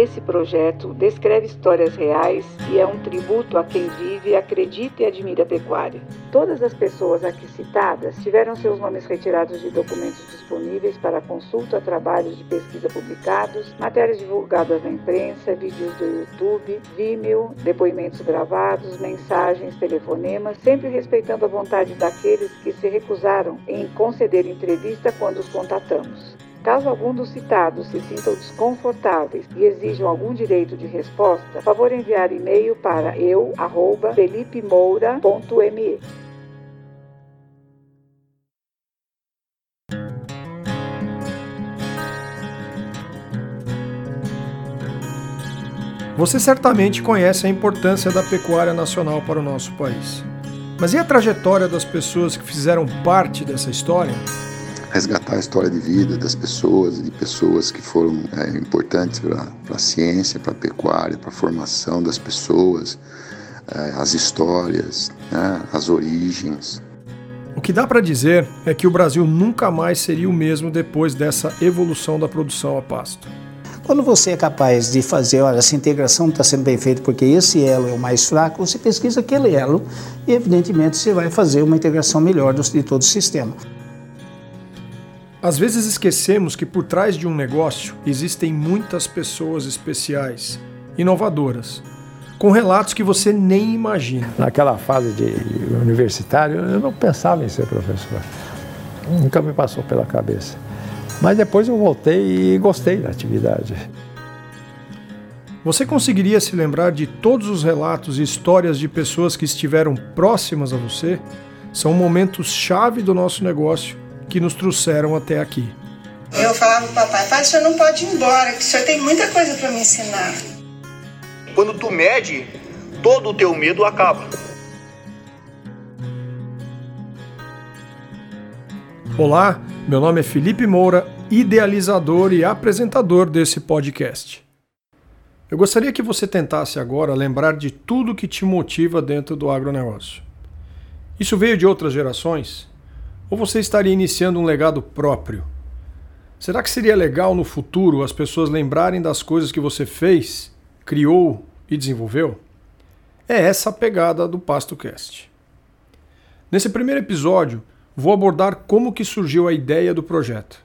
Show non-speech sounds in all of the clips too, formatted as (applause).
Esse projeto descreve histórias reais e é um tributo a quem vive, acredita e admira a pecuária. Todas as pessoas aqui citadas tiveram seus nomes retirados de documentos disponíveis para consulta, trabalhos de pesquisa publicados, matérias divulgadas na imprensa, vídeos do YouTube, Vimeo, depoimentos gravados, mensagens, telefonemas, sempre respeitando a vontade daqueles que se recusaram em conceder entrevista quando os contatamos. Caso algum dos citados se sintam desconfortáveis e exijam algum direito de resposta, favor enviar e-mail para eu@felipemoura.me. Você certamente conhece a importância da pecuária nacional para o nosso país. Mas e a trajetória das pessoas que fizeram parte dessa história? Resgatar a história de vida das pessoas, de pessoas que foram é, importantes para a ciência, para a pecuária, para a formação das pessoas, é, as histórias, né, as origens. O que dá para dizer é que o Brasil nunca mais seria o mesmo depois dessa evolução da produção a pasto. Quando você é capaz de fazer, olha, essa integração está sendo bem feita porque esse elo é o mais fraco, você pesquisa aquele elo e, evidentemente, você vai fazer uma integração melhor de todo o sistema. Às vezes esquecemos que por trás de um negócio existem muitas pessoas especiais, inovadoras, com relatos que você nem imagina. Naquela fase de universitário, eu não pensava em ser professor. Nunca me passou pela cabeça. Mas depois eu voltei e gostei da atividade. Você conseguiria se lembrar de todos os relatos e histórias de pessoas que estiveram próximas a você? São momentos chave do nosso negócio que nos trouxeram até aqui. Eu falava pro papai, pai, o senhor não pode ir embora, que o senhor tem muita coisa para me ensinar. Quando tu mede, todo o teu medo acaba. Olá, meu nome é Felipe Moura, idealizador e apresentador desse podcast. Eu gostaria que você tentasse agora lembrar de tudo que te motiva dentro do agronegócio. Isso veio de outras gerações? Ou você estaria iniciando um legado próprio? Será que seria legal no futuro as pessoas lembrarem das coisas que você fez, criou e desenvolveu? É essa a pegada do PastoCast. Nesse primeiro episódio, vou abordar como que surgiu a ideia do projeto.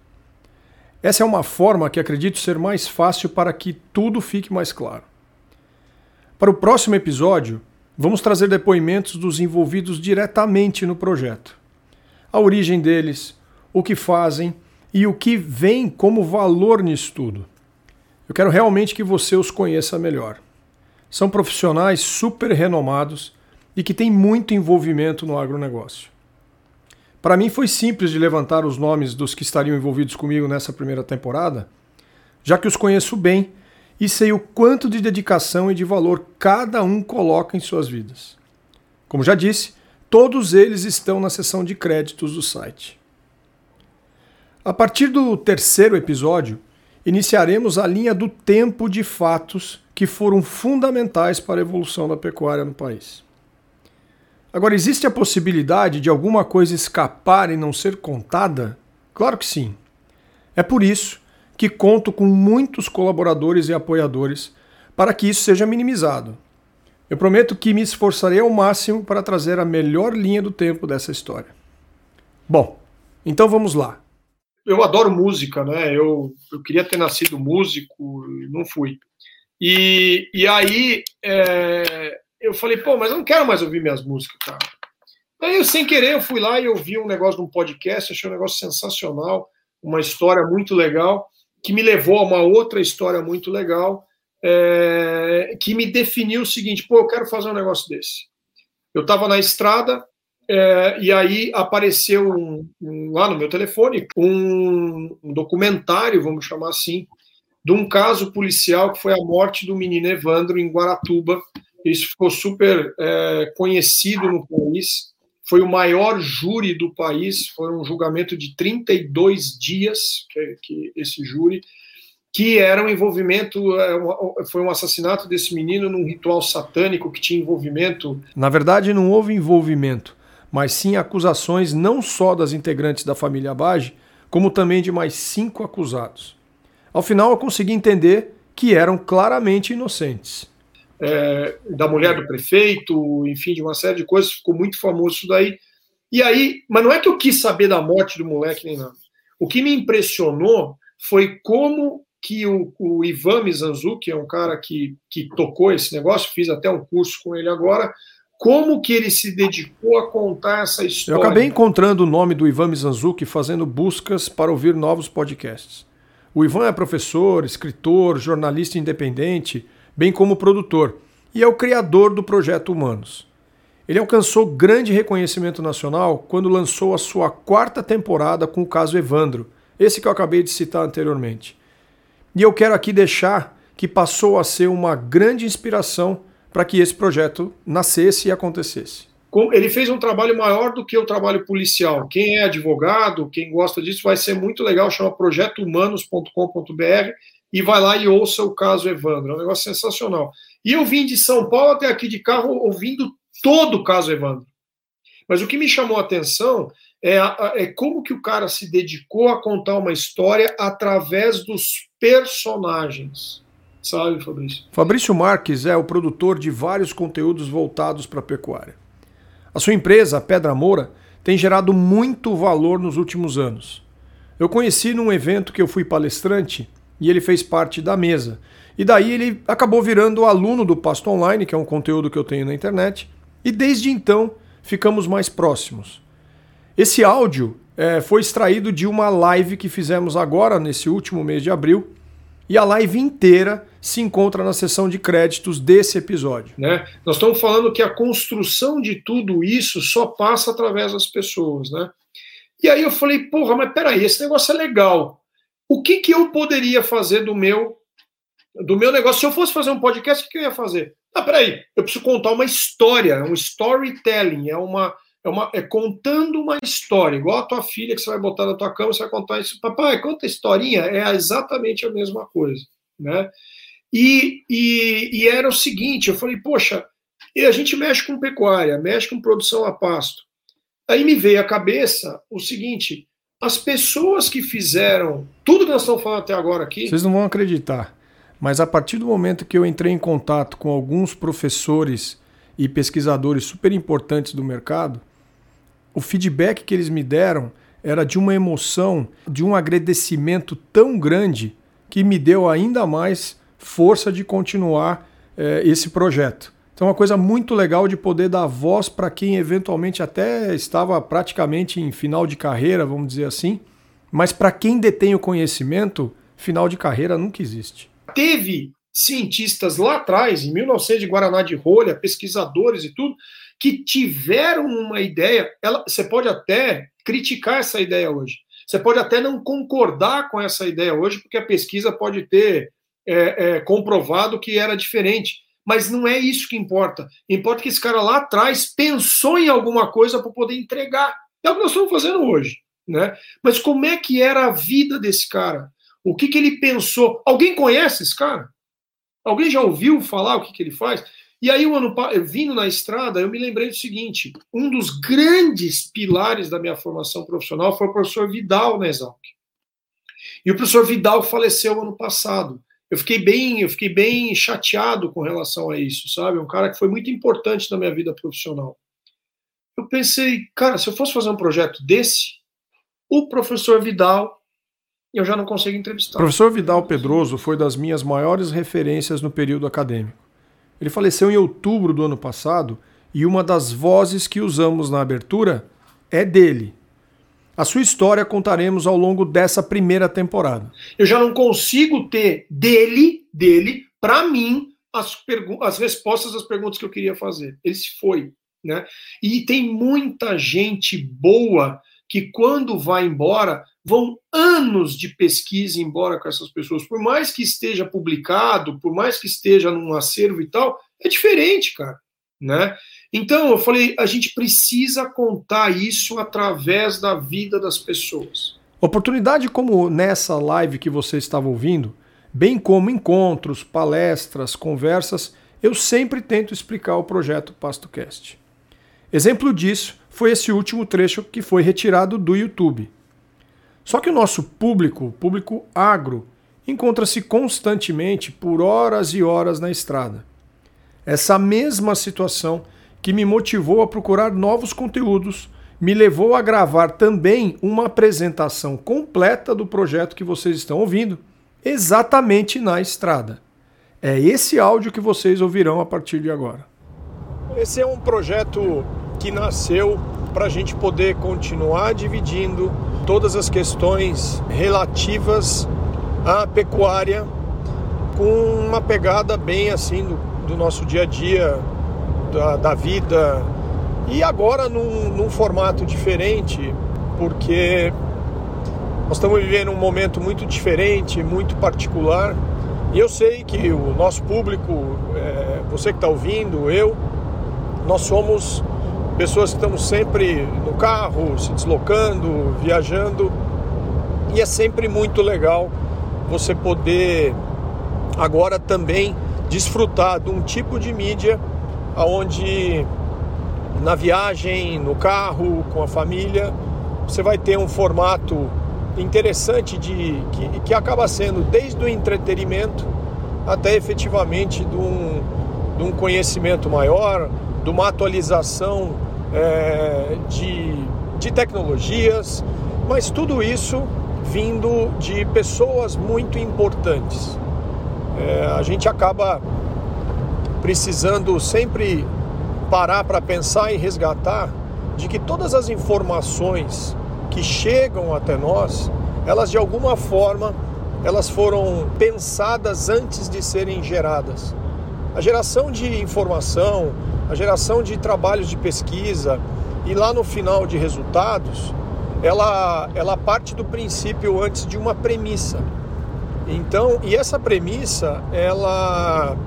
Essa é uma forma que acredito ser mais fácil para que tudo fique mais claro. Para o próximo episódio, vamos trazer depoimentos dos envolvidos diretamente no projeto a origem deles, o que fazem e o que vem como valor nisso tudo. Eu quero realmente que você os conheça melhor. São profissionais super renomados e que têm muito envolvimento no agronegócio. Para mim foi simples de levantar os nomes dos que estariam envolvidos comigo nessa primeira temporada, já que os conheço bem e sei o quanto de dedicação e de valor cada um coloca em suas vidas. Como já disse, Todos eles estão na seção de créditos do site. A partir do terceiro episódio, iniciaremos a linha do tempo de fatos que foram fundamentais para a evolução da pecuária no país. Agora, existe a possibilidade de alguma coisa escapar e não ser contada? Claro que sim. É por isso que conto com muitos colaboradores e apoiadores para que isso seja minimizado. Eu prometo que me esforçarei ao máximo para trazer a melhor linha do tempo dessa história. Bom, então vamos lá. Eu adoro música, né? Eu, eu queria ter nascido músico, não fui. E, e aí é, eu falei, pô, mas eu não quero mais ouvir minhas músicas, cara. Aí eu, sem querer, eu fui lá e ouvi um negócio de um podcast, achei um negócio sensacional, uma história muito legal, que me levou a uma outra história muito legal é, que me definiu o seguinte: pô, eu quero fazer um negócio desse. Eu estava na estrada é, e aí apareceu um, um, lá no meu telefone um, um, documentário, vamos chamar assim, de um caso policial que foi a morte do menino Evandro em Guaratuba. Isso ficou super é, conhecido no país. Foi o maior júri do país, foi um julgamento de 32 dias, que, que esse júri que era um envolvimento, é, foi um assassinato desse menino num ritual satânico que tinha envolvimento. Na verdade, não houve envolvimento, mas sim acusações não só das integrantes da família Abage, como também de mais cinco acusados. Ao final, eu consegui entender que eram claramente inocentes. É, da mulher do prefeito, enfim, de uma série de coisas, ficou muito famoso isso daí. E aí, mas não é que eu quis saber da morte do moleque nem nada. O que me impressionou foi como que o, o Ivan Mizanzu, que é um cara que, que tocou esse negócio, fiz até um curso com ele agora, como que ele se dedicou a contar essa história. Eu acabei encontrando o nome do Ivan Mizanzuki fazendo buscas para ouvir novos podcasts. O Ivan é professor, escritor, jornalista independente, bem como produtor, e é o criador do projeto Humanos. Ele alcançou grande reconhecimento nacional quando lançou a sua quarta temporada com o caso Evandro, esse que eu acabei de citar anteriormente. E eu quero aqui deixar que passou a ser uma grande inspiração para que esse projeto nascesse e acontecesse. Ele fez um trabalho maior do que o trabalho policial. Quem é advogado, quem gosta disso, vai ser muito legal. Chama projetohumanos.com.br e vai lá e ouça o caso Evandro. É um negócio sensacional. E eu vim de São Paulo até aqui de carro ouvindo todo o caso Evandro. Mas o que me chamou a atenção é, é como que o cara se dedicou a contar uma história através dos personagens. Sabe, Fabrício? Fabrício Marques é o produtor de vários conteúdos voltados para a pecuária. A sua empresa, a Pedra Moura, tem gerado muito valor nos últimos anos. Eu conheci num evento que eu fui palestrante e ele fez parte da mesa. E daí ele acabou virando aluno do Pasto Online, que é um conteúdo que eu tenho na internet, e desde então ficamos mais próximos. Esse áudio é, foi extraído de uma live que fizemos agora, nesse último mês de abril, e a live inteira se encontra na seção de créditos desse episódio. Né? Nós estamos falando que a construção de tudo isso só passa através das pessoas. Né? E aí eu falei, porra, mas peraí, esse negócio é legal. O que, que eu poderia fazer do meu do meu negócio? Se eu fosse fazer um podcast, o que eu ia fazer? Ah, peraí, eu preciso contar uma história, um storytelling, é uma é, uma, é contando uma história, igual a tua filha que você vai botar na tua cama, você vai contar isso. Papai, conta a historinha, é exatamente a mesma coisa. Né? E, e, e era o seguinte: eu falei, poxa, a gente mexe com pecuária, mexe com produção a pasto. Aí me veio à cabeça o seguinte: as pessoas que fizeram tudo que nós estamos falando até agora aqui. Vocês não vão acreditar, mas a partir do momento que eu entrei em contato com alguns professores e pesquisadores super importantes do mercado, o feedback que eles me deram era de uma emoção, de um agradecimento tão grande que me deu ainda mais força de continuar eh, esse projeto. Então, é uma coisa muito legal de poder dar voz para quem eventualmente até estava praticamente em final de carreira, vamos dizer assim, mas para quem detém o conhecimento, final de carreira nunca existe. Teve cientistas lá atrás, em 1900, de Guaraná de Rolha, pesquisadores e tudo, que tiveram uma ideia. Ela, você pode até criticar essa ideia hoje. Você pode até não concordar com essa ideia hoje, porque a pesquisa pode ter é, é, comprovado que era diferente. Mas não é isso que importa. Importa que esse cara lá atrás pensou em alguma coisa para poder entregar. É o que nós estamos fazendo hoje. Né? Mas como é que era a vida desse cara? O que, que ele pensou? Alguém conhece esse cara? Alguém já ouviu falar o que, que ele faz? E aí, um ano, vindo na estrada, eu me lembrei do seguinte: um dos grandes pilares da minha formação profissional foi o professor Vidal na Exalc. E o professor Vidal faleceu ano passado. Eu fiquei bem, eu fiquei bem chateado com relação a isso, sabe? Um cara que foi muito importante na minha vida profissional. Eu pensei, cara, se eu fosse fazer um projeto desse, o professor Vidal eu já não consigo entrevistar. O professor Vidal Pedroso foi das minhas maiores referências no período acadêmico. Ele faleceu em outubro do ano passado e uma das vozes que usamos na abertura é dele. A sua história contaremos ao longo dessa primeira temporada. Eu já não consigo ter dele, dele, para mim, as, as respostas às perguntas que eu queria fazer. Ele se foi. Né? E tem muita gente boa que, quando vai embora, vão anos de pesquisa embora com essas pessoas. Por mais que esteja publicado, por mais que esteja num acervo e tal, é diferente, cara. Né? Então, eu falei, a gente precisa contar isso através da vida das pessoas. Oportunidade como nessa live que você estava ouvindo, bem como encontros, palestras, conversas, eu sempre tento explicar o projeto PastoCast. Exemplo disso foi esse último trecho que foi retirado do YouTube. Só que o nosso público, público agro, encontra-se constantemente por horas e horas na estrada. Essa mesma situação que me motivou a procurar novos conteúdos me levou a gravar também uma apresentação completa do projeto que vocês estão ouvindo, exatamente na estrada. É esse áudio que vocês ouvirão a partir de agora. Esse é um projeto que nasceu para a gente poder continuar dividindo todas as questões relativas à pecuária com uma pegada bem assim do, do nosso dia a dia, da, da vida, e agora num, num formato diferente, porque nós estamos vivendo um momento muito diferente, muito particular. E eu sei que o nosso público, é, você que está ouvindo, eu, nós somos pessoas que estamos sempre no carro, se deslocando, viajando. E é sempre muito legal você poder agora também desfrutar de um tipo de mídia onde na viagem, no carro, com a família, você vai ter um formato interessante de que, que acaba sendo desde o entretenimento até efetivamente de um, de um conhecimento maior, de uma atualização é, de, de tecnologias, mas tudo isso vindo de pessoas muito importantes. É, a gente acaba precisando sempre parar para pensar e resgatar de que todas as informações que chegam até nós, elas de alguma forma elas foram pensadas antes de serem geradas. A geração de informação, a geração de trabalhos de pesquisa e lá no final de resultados, ela, ela parte do princípio antes de uma premissa. Então, e essa premissa, ela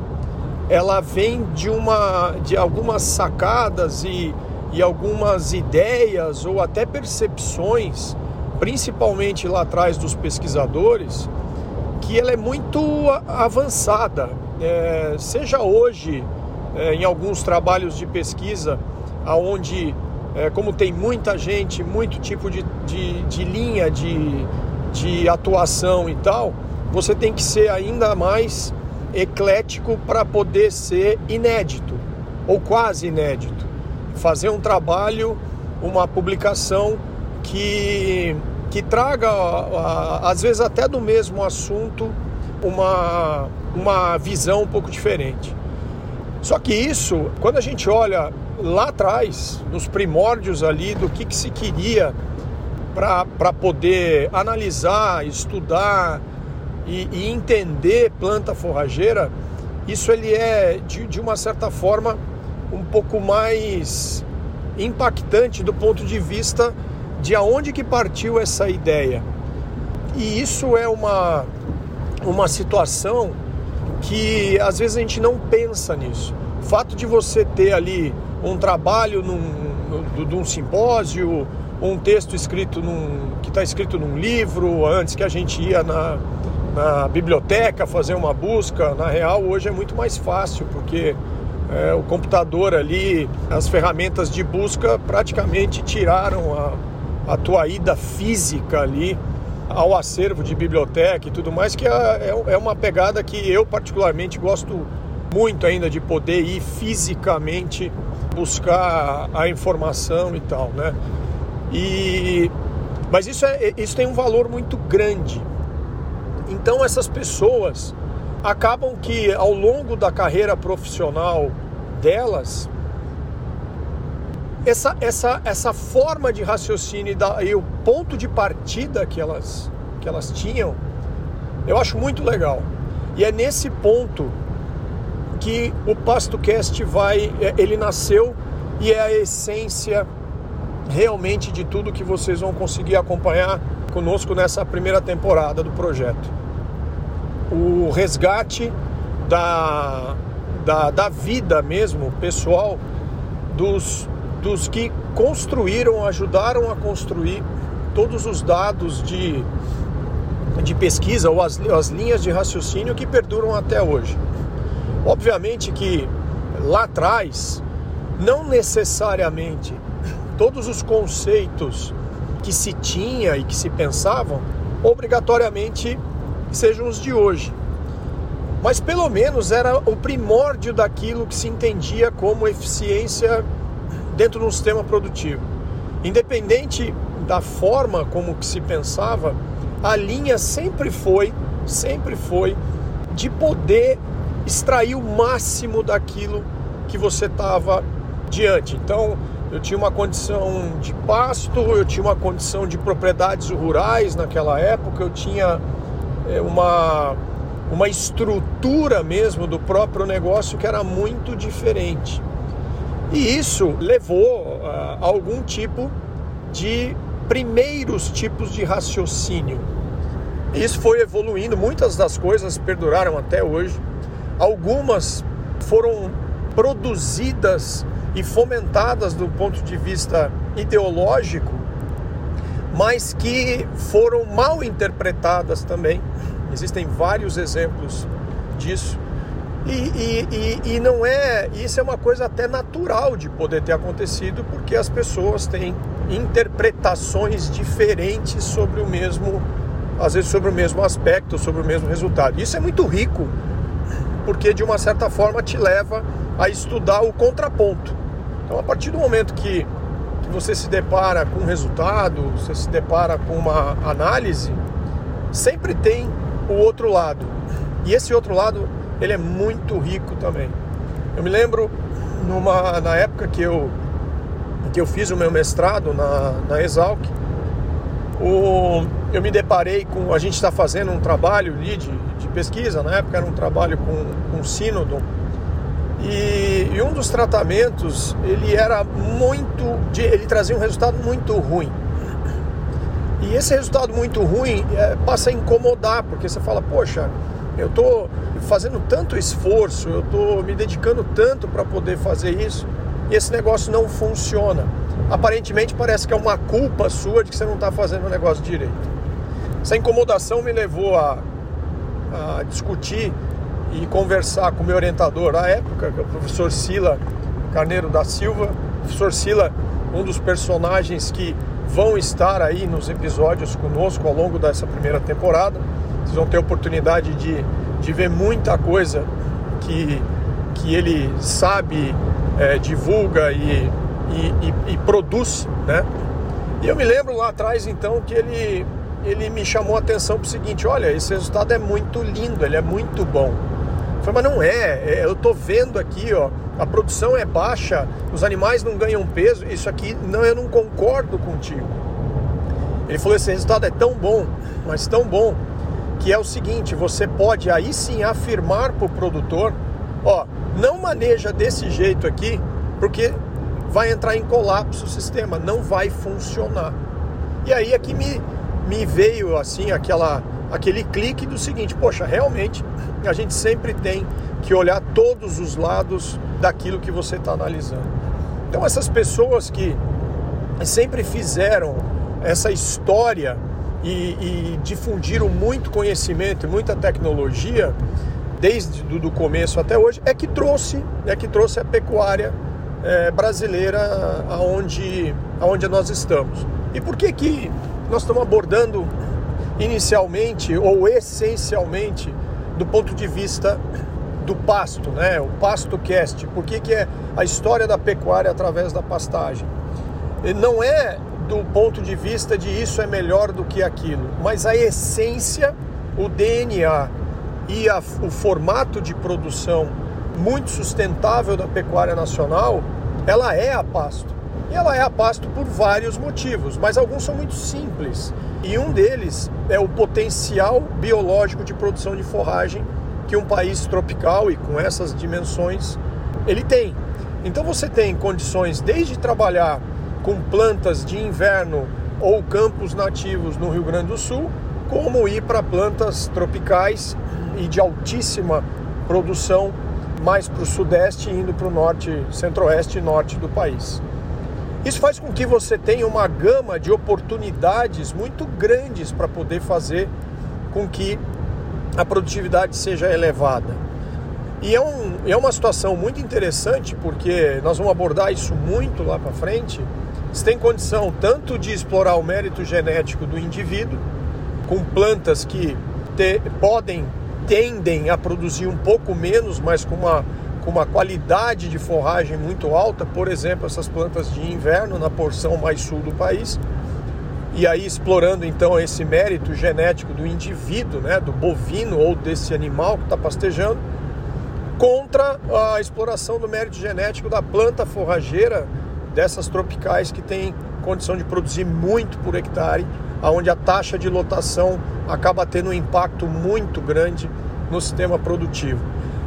ela vem de uma de algumas sacadas e, e algumas ideias ou até percepções, principalmente lá atrás dos pesquisadores, que ela é muito avançada. É, seja hoje é, em alguns trabalhos de pesquisa, aonde é, como tem muita gente, muito tipo de, de, de linha de, de atuação e tal, você tem que ser ainda mais eclético para poder ser inédito ou quase inédito. Fazer um trabalho, uma publicação que, que traga, às vezes até do mesmo assunto, uma, uma visão um pouco diferente. Só que isso, quando a gente olha lá atrás, nos primórdios ali do que, que se queria para poder analisar, estudar, e, e entender planta forrageira, isso ele é de, de uma certa forma um pouco mais impactante do ponto de vista de aonde que partiu essa ideia. E isso é uma, uma situação que às vezes a gente não pensa nisso. O fato de você ter ali um trabalho num, num, num simpósio, um texto escrito num, que está escrito num livro, antes que a gente ia na, na biblioteca fazer uma busca, na real hoje é muito mais fácil, porque é, o computador ali, as ferramentas de busca praticamente tiraram a, a tua ida física ali ao acervo de biblioteca e tudo mais, que é, é, é uma pegada que eu particularmente gosto muito ainda de poder ir fisicamente buscar a informação e tal, né? E mas isso, é, isso tem um valor muito grande então essas pessoas acabam que ao longo da carreira profissional delas, essa, essa, essa forma de raciocínio e, da, e o ponto de partida que elas, que elas tinham, eu acho muito legal. E é nesse ponto que o PastoCast vai, é, ele nasceu e é a essência realmente de tudo que vocês vão conseguir acompanhar conosco nessa primeira temporada do projeto. O resgate da, da, da vida mesmo, pessoal, dos, dos que construíram, ajudaram a construir todos os dados de, de pesquisa ou as, as linhas de raciocínio que perduram até hoje. Obviamente que lá atrás, não necessariamente todos os conceitos que se tinha e que se pensavam, obrigatoriamente sejam os de hoje. Mas pelo menos era o primórdio daquilo que se entendia como eficiência dentro de um sistema produtivo. Independente da forma como que se pensava, a linha sempre foi, sempre foi de poder extrair o máximo daquilo que você estava diante. Então, eu tinha uma condição de pasto, eu tinha uma condição de propriedades rurais naquela época, eu tinha é, uma, uma estrutura mesmo do próprio negócio que era muito diferente. E isso levou a algum tipo de primeiros tipos de raciocínio. Isso foi evoluindo, muitas das coisas perduraram até hoje. Algumas foram produzidas e fomentadas do ponto de vista ideológico, mas que foram mal interpretadas também. Existem vários exemplos disso. E, e, e, e, não é. Isso é uma coisa até natural de poder ter acontecido, porque as pessoas têm interpretações diferentes sobre o mesmo, às vezes sobre o mesmo aspecto, sobre o mesmo resultado. Isso é muito rico porque de uma certa forma te leva a estudar o contraponto. Então, a partir do momento que, que você se depara com um resultado, você se depara com uma análise, sempre tem o outro lado. E esse outro lado, ele é muito rico também. Eu me lembro numa, na época que eu, que eu fiz o meu mestrado na, na Exalc, o, eu me deparei com. A gente está fazendo um trabalho ali de, de, pesquisa, na época era um trabalho com, com sínodo. E, e, um dos tratamentos ele era muito. De, ele trazia um resultado muito ruim. E esse resultado muito ruim é, passa a incomodar, porque você fala, poxa, eu estou fazendo tanto esforço, eu estou me dedicando tanto para poder fazer isso, e esse negócio não funciona aparentemente parece que é uma culpa sua de que você não está fazendo o negócio direito. Essa incomodação me levou a, a discutir e conversar com o meu orientador na época, que é o professor Sila Carneiro da Silva. O professor Sila, um dos personagens que vão estar aí nos episódios conosco ao longo dessa primeira temporada. Vocês vão ter oportunidade de, de ver muita coisa que, que ele sabe, é, divulga e e, e, e produz, né? E eu me lembro lá atrás então que ele, ele me chamou a atenção para o seguinte: olha, esse resultado é muito lindo, ele é muito bom. Eu falei, mas não é, é, eu tô vendo aqui, ó, a produção é baixa, os animais não ganham peso, isso aqui, não, eu não concordo contigo. Ele falou, esse resultado é tão bom, mas tão bom, que é o seguinte, você pode aí sim afirmar para o produtor, ó, não maneja desse jeito aqui, porque vai entrar em colapso o sistema, não vai funcionar. E aí aqui me, me veio assim aquela aquele clique do seguinte, poxa, realmente a gente sempre tem que olhar todos os lados daquilo que você está analisando. Então essas pessoas que sempre fizeram essa história e, e difundiram muito conhecimento e muita tecnologia desde do começo até hoje é que trouxe é que trouxe a pecuária é, brasileira aonde, aonde nós estamos. E por que, que nós estamos abordando inicialmente ou essencialmente do ponto de vista do pasto, né? O pasto cast. Por que, que é a história da pecuária através da pastagem? Não é do ponto de vista de isso é melhor do que aquilo, mas a essência, o DNA e a, o formato de produção muito sustentável da pecuária nacional, ela é a pasto. E ela é a pasto por vários motivos, mas alguns são muito simples. E um deles é o potencial biológico de produção de forragem que um país tropical e com essas dimensões ele tem. Então você tem condições desde trabalhar com plantas de inverno ou campos nativos no Rio Grande do Sul, como ir para plantas tropicais e de altíssima produção mais para o sudeste, indo para o norte, centro-oeste e norte do país. Isso faz com que você tenha uma gama de oportunidades muito grandes para poder fazer com que a produtividade seja elevada. E é, um, é uma situação muito interessante porque nós vamos abordar isso muito lá para frente. Você tem condição tanto de explorar o mérito genético do indivíduo, com plantas que ter, podem, tendem a produzir um pouco menos, mas com uma, com uma qualidade de forragem muito alta, por exemplo, essas plantas de inverno na porção mais sul do país. E aí explorando então esse mérito genético do indivíduo, né, do bovino ou desse animal que está pastejando, contra a exploração do mérito genético da planta forrageira dessas tropicais que tem condição de produzir muito por hectare, aonde a taxa de lotação acaba tendo um impacto muito grande no sistema produtivo.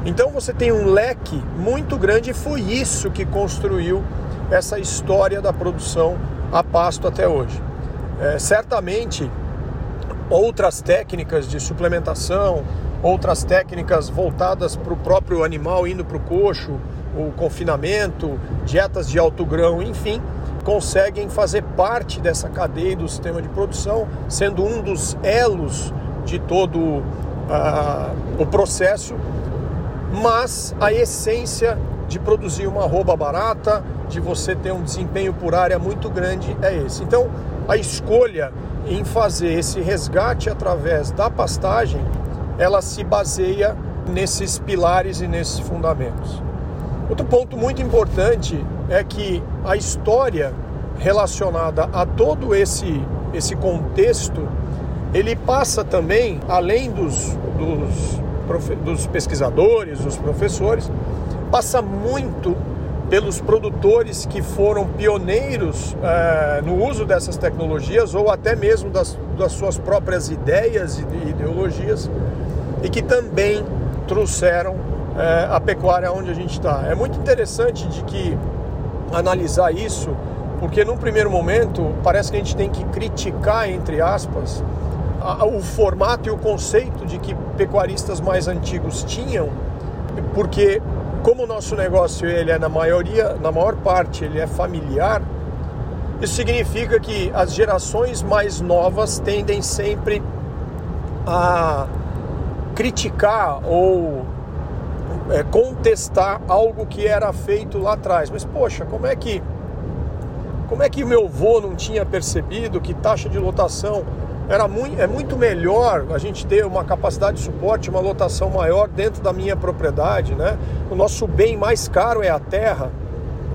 Então você tem um leque muito grande e foi isso que construiu essa história da produção a pasto até hoje. É, certamente outras técnicas de suplementação, outras técnicas voltadas para o próprio animal indo para o coxo, o confinamento, dietas de alto grão, enfim, conseguem fazer parte dessa cadeia do sistema de produção, sendo um dos elos de todo uh, o processo, mas a essência de produzir uma roupa barata, de você ter um desempenho por área muito grande é esse. Então, a escolha em fazer esse resgate através da pastagem, ela se baseia nesses pilares e nesses fundamentos. Outro ponto muito importante é que a história relacionada a todo esse, esse contexto, ele passa também, além dos, dos, dos pesquisadores, dos professores, passa muito pelos produtores que foram pioneiros é, no uso dessas tecnologias ou até mesmo das, das suas próprias ideias e ideologias e que também trouxeram é, a pecuária onde a gente está. É muito interessante de que analisar isso, porque num primeiro momento parece que a gente tem que criticar, entre aspas, a, o formato e o conceito de que pecuaristas mais antigos tinham, porque como o nosso negócio ele é na maioria, na maior parte, ele é familiar, isso significa que as gerações mais novas tendem sempre a criticar ou é, contestar algo que era feito lá atrás. Mas poxa, como é que como é que meu avô não tinha percebido que taxa de lotação era muito, é muito melhor a gente ter uma capacidade de suporte, uma lotação maior dentro da minha propriedade, né? O nosso bem mais caro é a terra.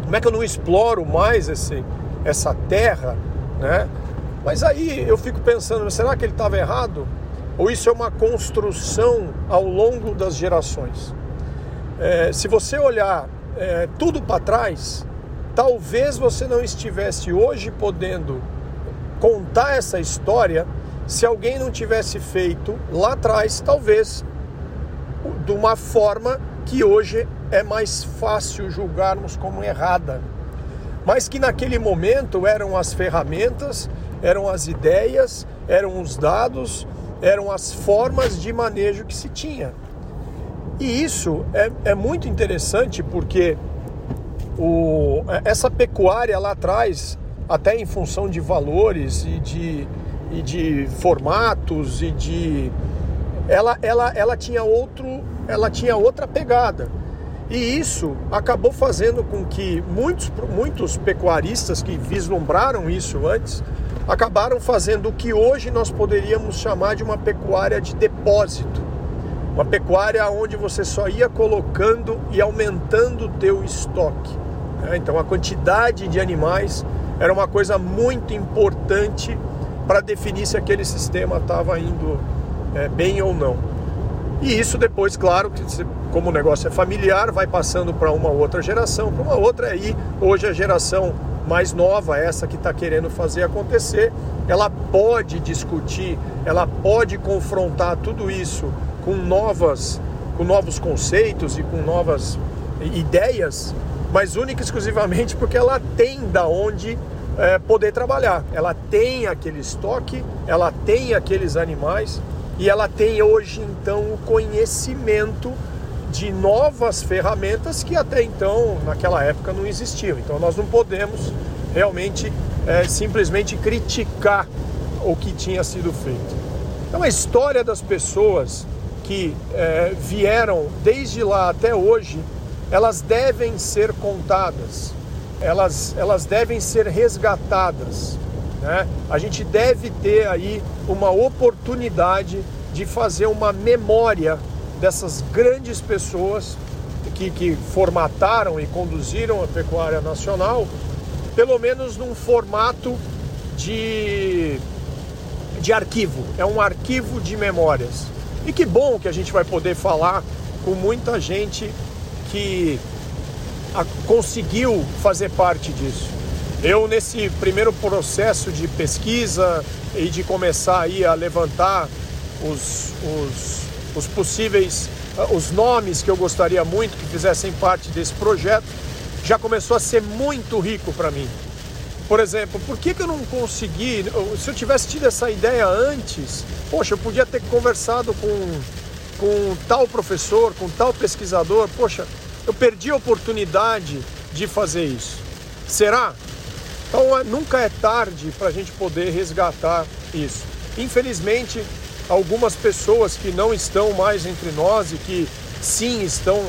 Como é que eu não exploro mais esse, essa terra, né? Mas aí eu fico pensando, será que ele estava errado? Ou isso é uma construção ao longo das gerações? É, se você olhar é, tudo para trás, talvez você não estivesse hoje podendo contar essa história se alguém não tivesse feito lá atrás, talvez de uma forma que hoje é mais fácil julgarmos como errada, mas que naquele momento eram as ferramentas, eram as ideias, eram os dados, eram as formas de manejo que se tinha. E isso é, é muito interessante porque o, essa pecuária lá atrás, até em função de valores e de, e de formatos e de. Ela, ela, ela, tinha outro, ela tinha outra pegada. E isso acabou fazendo com que muitos, muitos pecuaristas que vislumbraram isso antes acabaram fazendo o que hoje nós poderíamos chamar de uma pecuária de depósito uma pecuária onde você só ia colocando e aumentando o teu estoque. Né? Então a quantidade de animais era uma coisa muito importante para definir se aquele sistema estava indo é, bem ou não. E isso depois, claro, como o negócio é familiar, vai passando para uma outra geração, para uma outra aí. Hoje a geração mais nova, essa que está querendo fazer acontecer, ela pode discutir, ela pode confrontar tudo isso com novas, com novos conceitos e com novas ideias, mas única e exclusivamente porque ela tem da onde é, poder trabalhar. Ela tem aquele estoque, ela tem aqueles animais e ela tem hoje então o conhecimento de novas ferramentas que até então, naquela época, não existiam. Então nós não podemos realmente é, simplesmente criticar o que tinha sido feito. Então a história das pessoas que é, vieram desde lá até hoje, elas devem ser contadas, elas, elas devem ser resgatadas. Né? A gente deve ter aí uma oportunidade de fazer uma memória dessas grandes pessoas que, que formataram e conduziram a pecuária nacional, pelo menos num formato de, de arquivo. É um arquivo de memórias. E que bom que a gente vai poder falar com muita gente que conseguiu fazer parte disso. Eu, nesse primeiro processo de pesquisa e de começar aí a levantar os, os, os possíveis, ah, os nomes que eu gostaria muito que fizessem parte desse projeto, já começou a ser muito rico para mim. Por exemplo, por que, que eu não consegui? Se eu tivesse tido essa ideia antes, poxa, eu podia ter conversado com, com tal professor, com tal pesquisador. Poxa, eu perdi a oportunidade de fazer isso. Será? Então nunca é tarde para a gente poder resgatar isso. Infelizmente, algumas pessoas que não estão mais entre nós e que sim estão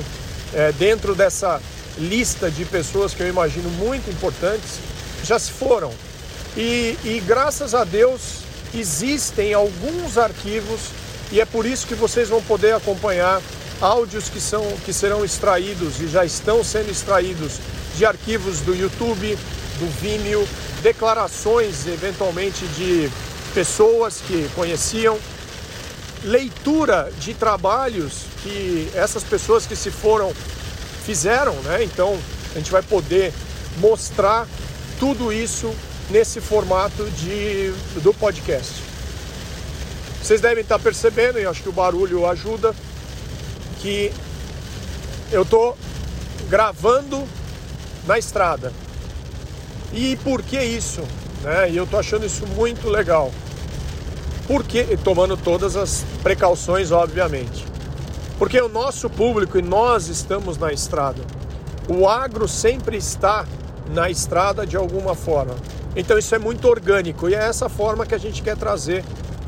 é, dentro dessa lista de pessoas que eu imagino muito importantes, já se foram. E, e graças a Deus existem alguns arquivos e é por isso que vocês vão poder acompanhar áudios que, são, que serão extraídos e já estão sendo extraídos de arquivos do YouTube, do Vimeo, declarações eventualmente de pessoas que conheciam, leitura de trabalhos que essas pessoas que se foram fizeram, né? Então a gente vai poder mostrar tudo isso nesse formato de, do podcast. Vocês devem estar percebendo, e acho que o barulho ajuda, que eu estou gravando na estrada. E por que isso? Né? E eu estou achando isso muito legal. Porque, tomando todas as precauções, obviamente. Porque o nosso público e nós estamos na estrada. O agro sempre está na estrada de alguma forma. Então isso é muito orgânico e é essa forma que a gente quer trazer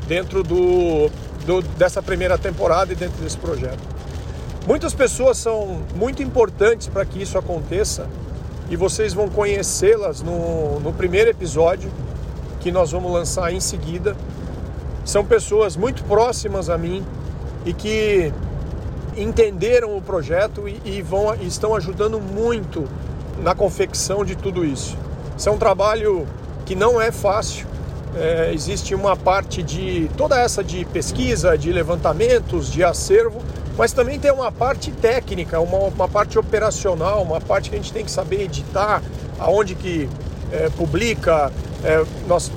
dentro do, do, dessa primeira temporada e dentro desse projeto. Muitas pessoas são muito importantes para que isso aconteça e vocês vão conhecê-las no, no primeiro episódio que nós vamos lançar em seguida. São pessoas muito próximas a mim e que entenderam o projeto e, e vão, e estão ajudando muito na confecção de tudo isso. Isso é um trabalho que não é fácil. É, existe uma parte de toda essa de pesquisa, de levantamentos, de acervo, mas também tem uma parte técnica, uma, uma parte operacional, uma parte que a gente tem que saber editar, aonde que é, publica, é, nós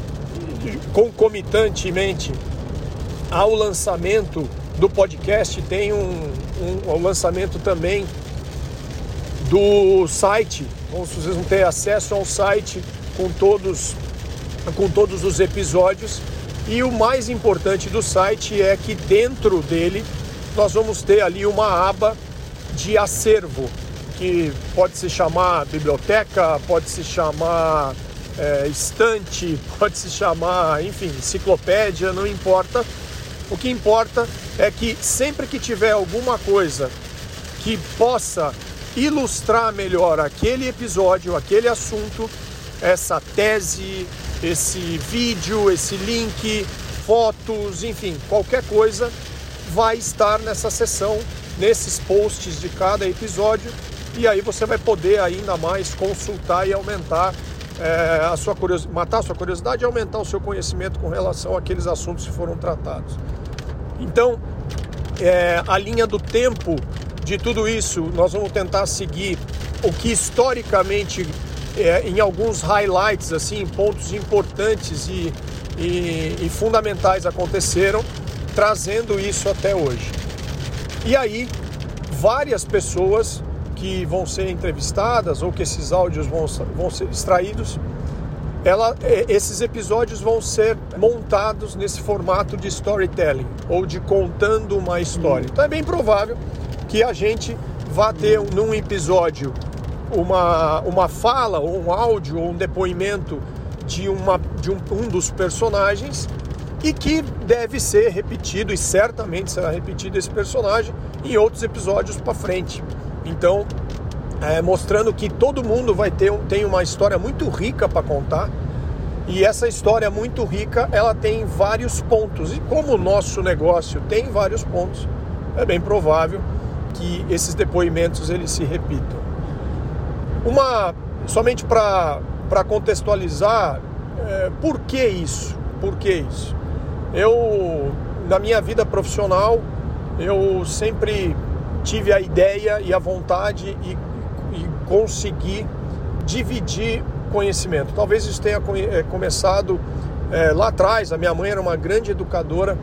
concomitantemente ao lançamento do podcast tem um, um, um lançamento também do site. Então, vocês vão ter acesso ao site com todos, com todos os episódios. E o mais importante do site é que dentro dele nós vamos ter ali uma aba de acervo, que pode se chamar biblioteca, pode se chamar é, estante, (laughs) pode se chamar, enfim, enciclopédia, não importa. O que importa é que sempre que tiver alguma coisa que possa ilustrar melhor aquele episódio, aquele assunto, essa tese, esse vídeo, esse link, fotos, enfim, qualquer coisa vai estar nessa sessão, nesses posts de cada episódio, e aí você vai poder ainda mais consultar e aumentar é, a sua curiosidade, matar a sua curiosidade e aumentar o seu conhecimento com relação àqueles assuntos que foram tratados. Então, é, a linha do tempo de tudo isso, nós vamos tentar seguir o que historicamente, é, em alguns highlights, assim, pontos importantes e, e, e fundamentais aconteceram, trazendo isso até hoje. E aí, várias pessoas que vão ser entrevistadas ou que esses áudios vão, vão ser extraídos, ela, é, esses episódios vão ser montados nesse formato de storytelling ou de contando uma história. Então é bem provável que a gente vá ter num episódio uma, uma fala, ou um áudio, ou um depoimento de, uma, de um, um dos personagens e que deve ser repetido e certamente será repetido esse personagem em outros episódios para frente. Então, é, mostrando que todo mundo vai ter tem uma história muito rica para contar E essa história muito rica, ela tem vários pontos. E como o nosso negócio tem vários pontos, é bem provável que esses depoimentos eles se repitam. Uma somente para contextualizar, é, por que isso? Por que isso? Eu na minha vida profissional eu sempre tive a ideia e a vontade e, e consegui dividir conhecimento. Talvez isso tenha eh, começado é, lá atrás. A minha mãe era uma grande educadora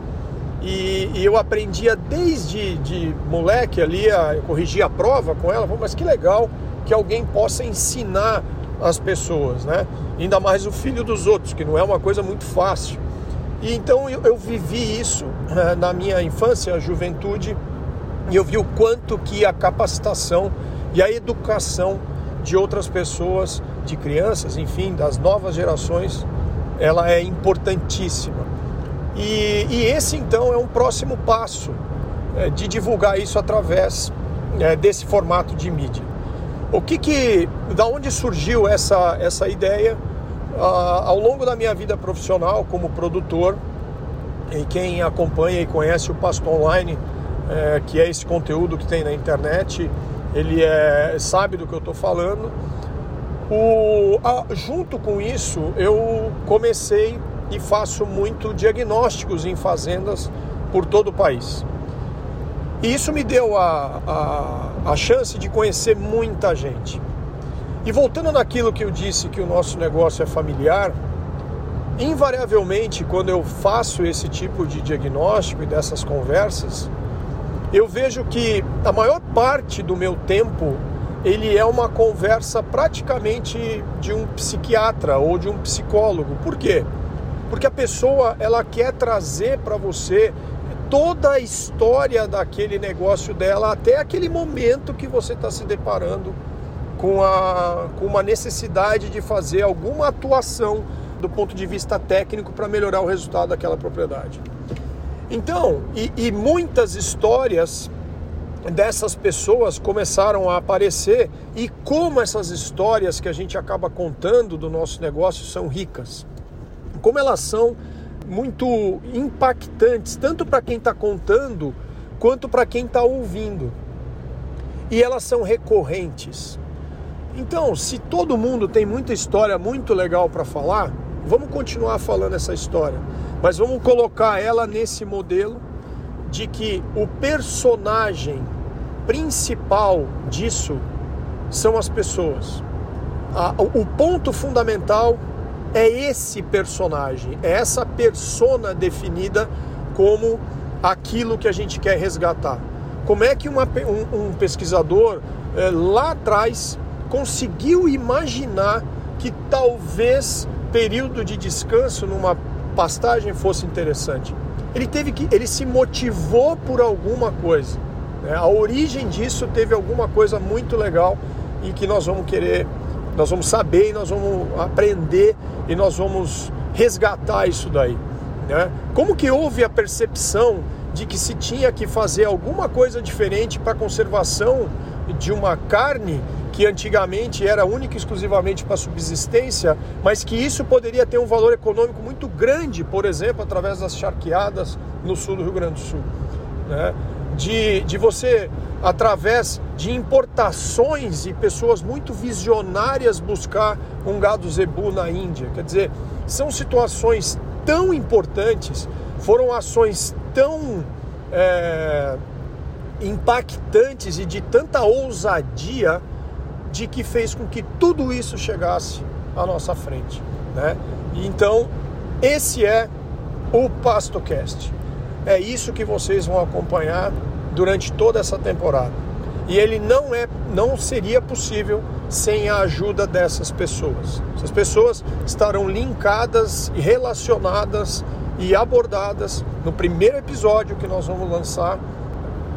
e, e eu aprendia desde de moleque ali a corrigir a prova com ela. Mas que legal que alguém possa ensinar as pessoas, né? Ainda mais o filho dos outros, que não é uma coisa muito fácil. E então eu, eu vivi isso é, na minha infância, juventude, e eu vi o quanto que a capacitação e a educação de outras pessoas, de crianças, enfim, das novas gerações, ela é importantíssima. E, e esse então é um próximo passo é, de divulgar isso através é, desse formato de mídia. O que que, da onde surgiu essa, essa ideia? Ah, ao longo da minha vida profissional como produtor, e quem acompanha e conhece o Pasto Online, é, que é esse conteúdo que tem na internet, ele é, sabe do que eu estou falando. O, junto com isso, eu comecei e faço muito diagnósticos em fazendas por todo o país. E isso me deu a, a, a chance de conhecer muita gente. E voltando naquilo que eu disse que o nosso negócio é familiar, invariavelmente quando eu faço esse tipo de diagnóstico e dessas conversas, eu vejo que a maior parte do meu tempo ele é uma conversa praticamente de um psiquiatra ou de um psicólogo. Por quê? Porque a pessoa ela quer trazer para você toda a história daquele negócio dela até aquele momento que você está se deparando com, a, com uma necessidade de fazer alguma atuação do ponto de vista técnico para melhorar o resultado daquela propriedade. Então, e, e muitas histórias dessas pessoas começaram a aparecer e como essas histórias que a gente acaba contando do nosso negócio são ricas. Como elas são muito impactantes, tanto para quem está contando quanto para quem está ouvindo. E elas são recorrentes. Então, se todo mundo tem muita história muito legal para falar, vamos continuar falando essa história, mas vamos colocar ela nesse modelo de que o personagem principal disso são as pessoas. o ponto fundamental é esse personagem, é essa persona definida como aquilo que a gente quer resgatar. Como é que uma, um, um pesquisador é, lá atrás conseguiu imaginar que talvez período de descanso numa pastagem fosse interessante. Ele teve que, ele se motivou por alguma coisa. Né? A origem disso teve alguma coisa muito legal e que nós vamos querer, nós vamos saber e nós vamos aprender e nós vamos resgatar isso daí. Né? Como que houve a percepção de que se tinha que fazer alguma coisa diferente para a conservação de uma carne que antigamente era única e exclusivamente para subsistência, mas que isso poderia ter um valor econômico muito grande, por exemplo, através das charqueadas no sul do Rio Grande do Sul. Né? De, de você, através de importações e pessoas muito visionárias, buscar um gado zebu na Índia. Quer dizer, são situações tão importantes, foram ações tão. É, impactantes e de tanta ousadia de que fez com que tudo isso chegasse à nossa frente, né? Então esse é o PastoCast. É isso que vocês vão acompanhar durante toda essa temporada. E ele não é, não seria possível sem a ajuda dessas pessoas. Essas pessoas estarão linkadas relacionadas e abordadas no primeiro episódio que nós vamos lançar,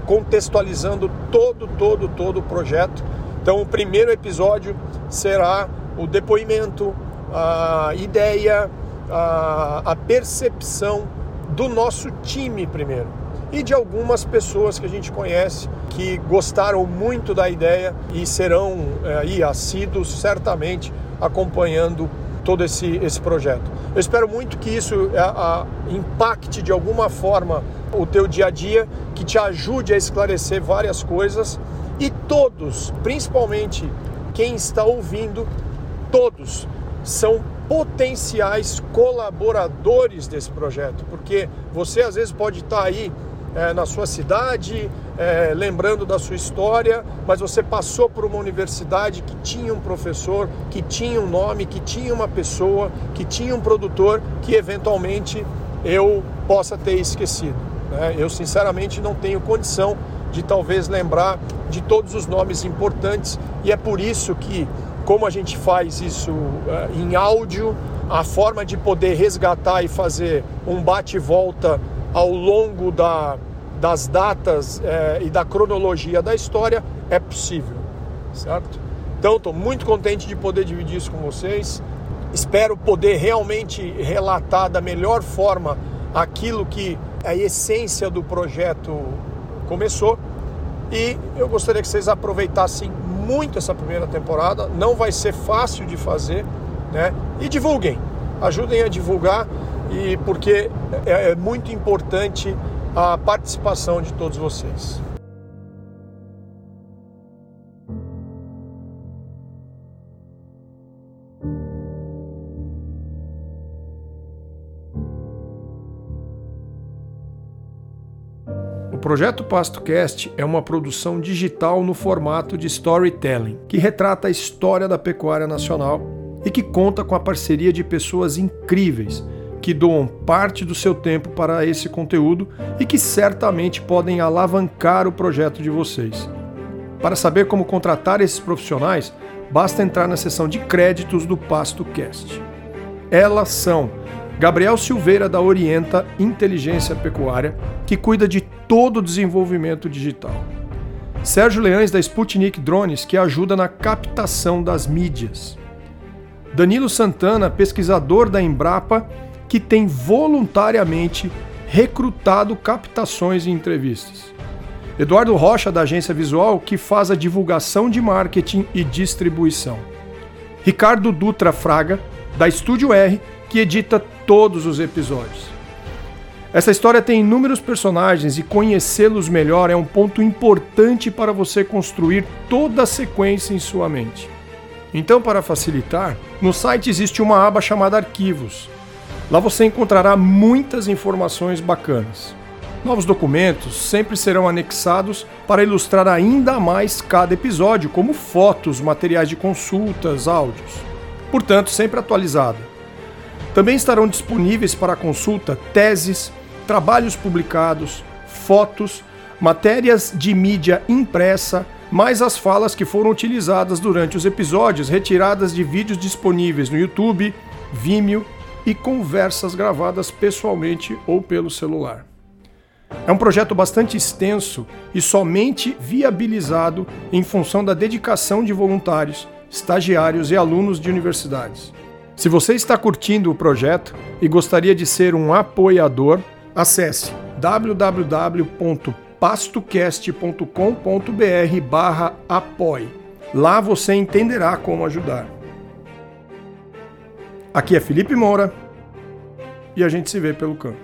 contextualizando todo, todo, todo o projeto então, o primeiro episódio será o depoimento, a ideia, a, a percepção do nosso time primeiro e de algumas pessoas que a gente conhece que gostaram muito da ideia e serão é, aí assíduos certamente acompanhando todo esse, esse projeto. Eu espero muito que isso a, a, impacte de alguma forma o teu dia a dia, que te ajude a esclarecer várias coisas e todos, principalmente quem está ouvindo, todos são potenciais colaboradores desse projeto, porque você às vezes pode estar aí é, na sua cidade, é, lembrando da sua história, mas você passou por uma universidade que tinha um professor, que tinha um nome, que tinha uma pessoa, que tinha um produtor que eventualmente eu possa ter esquecido. Né? Eu sinceramente não tenho condição de talvez lembrar de todos os nomes importantes e é por isso que, como a gente faz isso uh, em áudio, a forma de poder resgatar e fazer um bate-volta ao longo da, das datas uh, e da cronologia da história é possível, certo? Então, estou muito contente de poder dividir isso com vocês. Espero poder realmente relatar da melhor forma aquilo que a essência do projeto começou. E eu gostaria que vocês aproveitassem muito essa primeira temporada. Não vai ser fácil de fazer, né? E divulguem, ajudem a divulgar e porque é, é muito importante a participação de todos vocês. projeto PastoCast é uma produção digital no formato de storytelling, que retrata a história da pecuária nacional e que conta com a parceria de pessoas incríveis que doam parte do seu tempo para esse conteúdo e que certamente podem alavancar o projeto de vocês. Para saber como contratar esses profissionais, basta entrar na seção de créditos do PastoCast. Elas são Gabriel Silveira da Orienta Inteligência Pecuária, que cuida de todo o desenvolvimento digital. Sérgio Leães da Sputnik Drones, que ajuda na captação das mídias. Danilo Santana, pesquisador da Embrapa, que tem voluntariamente recrutado captações e entrevistas. Eduardo Rocha, da Agência Visual, que faz a divulgação de marketing e distribuição. Ricardo Dutra Fraga, da Estúdio R, que edita todos os episódios. Essa história tem inúmeros personagens e conhecê-los melhor é um ponto importante para você construir toda a sequência em sua mente. Então, para facilitar, no site existe uma aba chamada Arquivos. Lá você encontrará muitas informações bacanas. Novos documentos sempre serão anexados para ilustrar ainda mais cada episódio, como fotos, materiais de consultas, áudios. Portanto, sempre atualizada. Também estarão disponíveis para consulta teses, trabalhos publicados, fotos, matérias de mídia impressa, mais as falas que foram utilizadas durante os episódios, retiradas de vídeos disponíveis no YouTube, Vimeo e conversas gravadas pessoalmente ou pelo celular. É um projeto bastante extenso e somente viabilizado em função da dedicação de voluntários, estagiários e alunos de universidades. Se você está curtindo o projeto e gostaria de ser um apoiador, acesse www.pastocast.com.br barra apoie. Lá você entenderá como ajudar. Aqui é Felipe Moura e a gente se vê pelo campo.